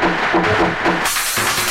Gracias.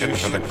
się przede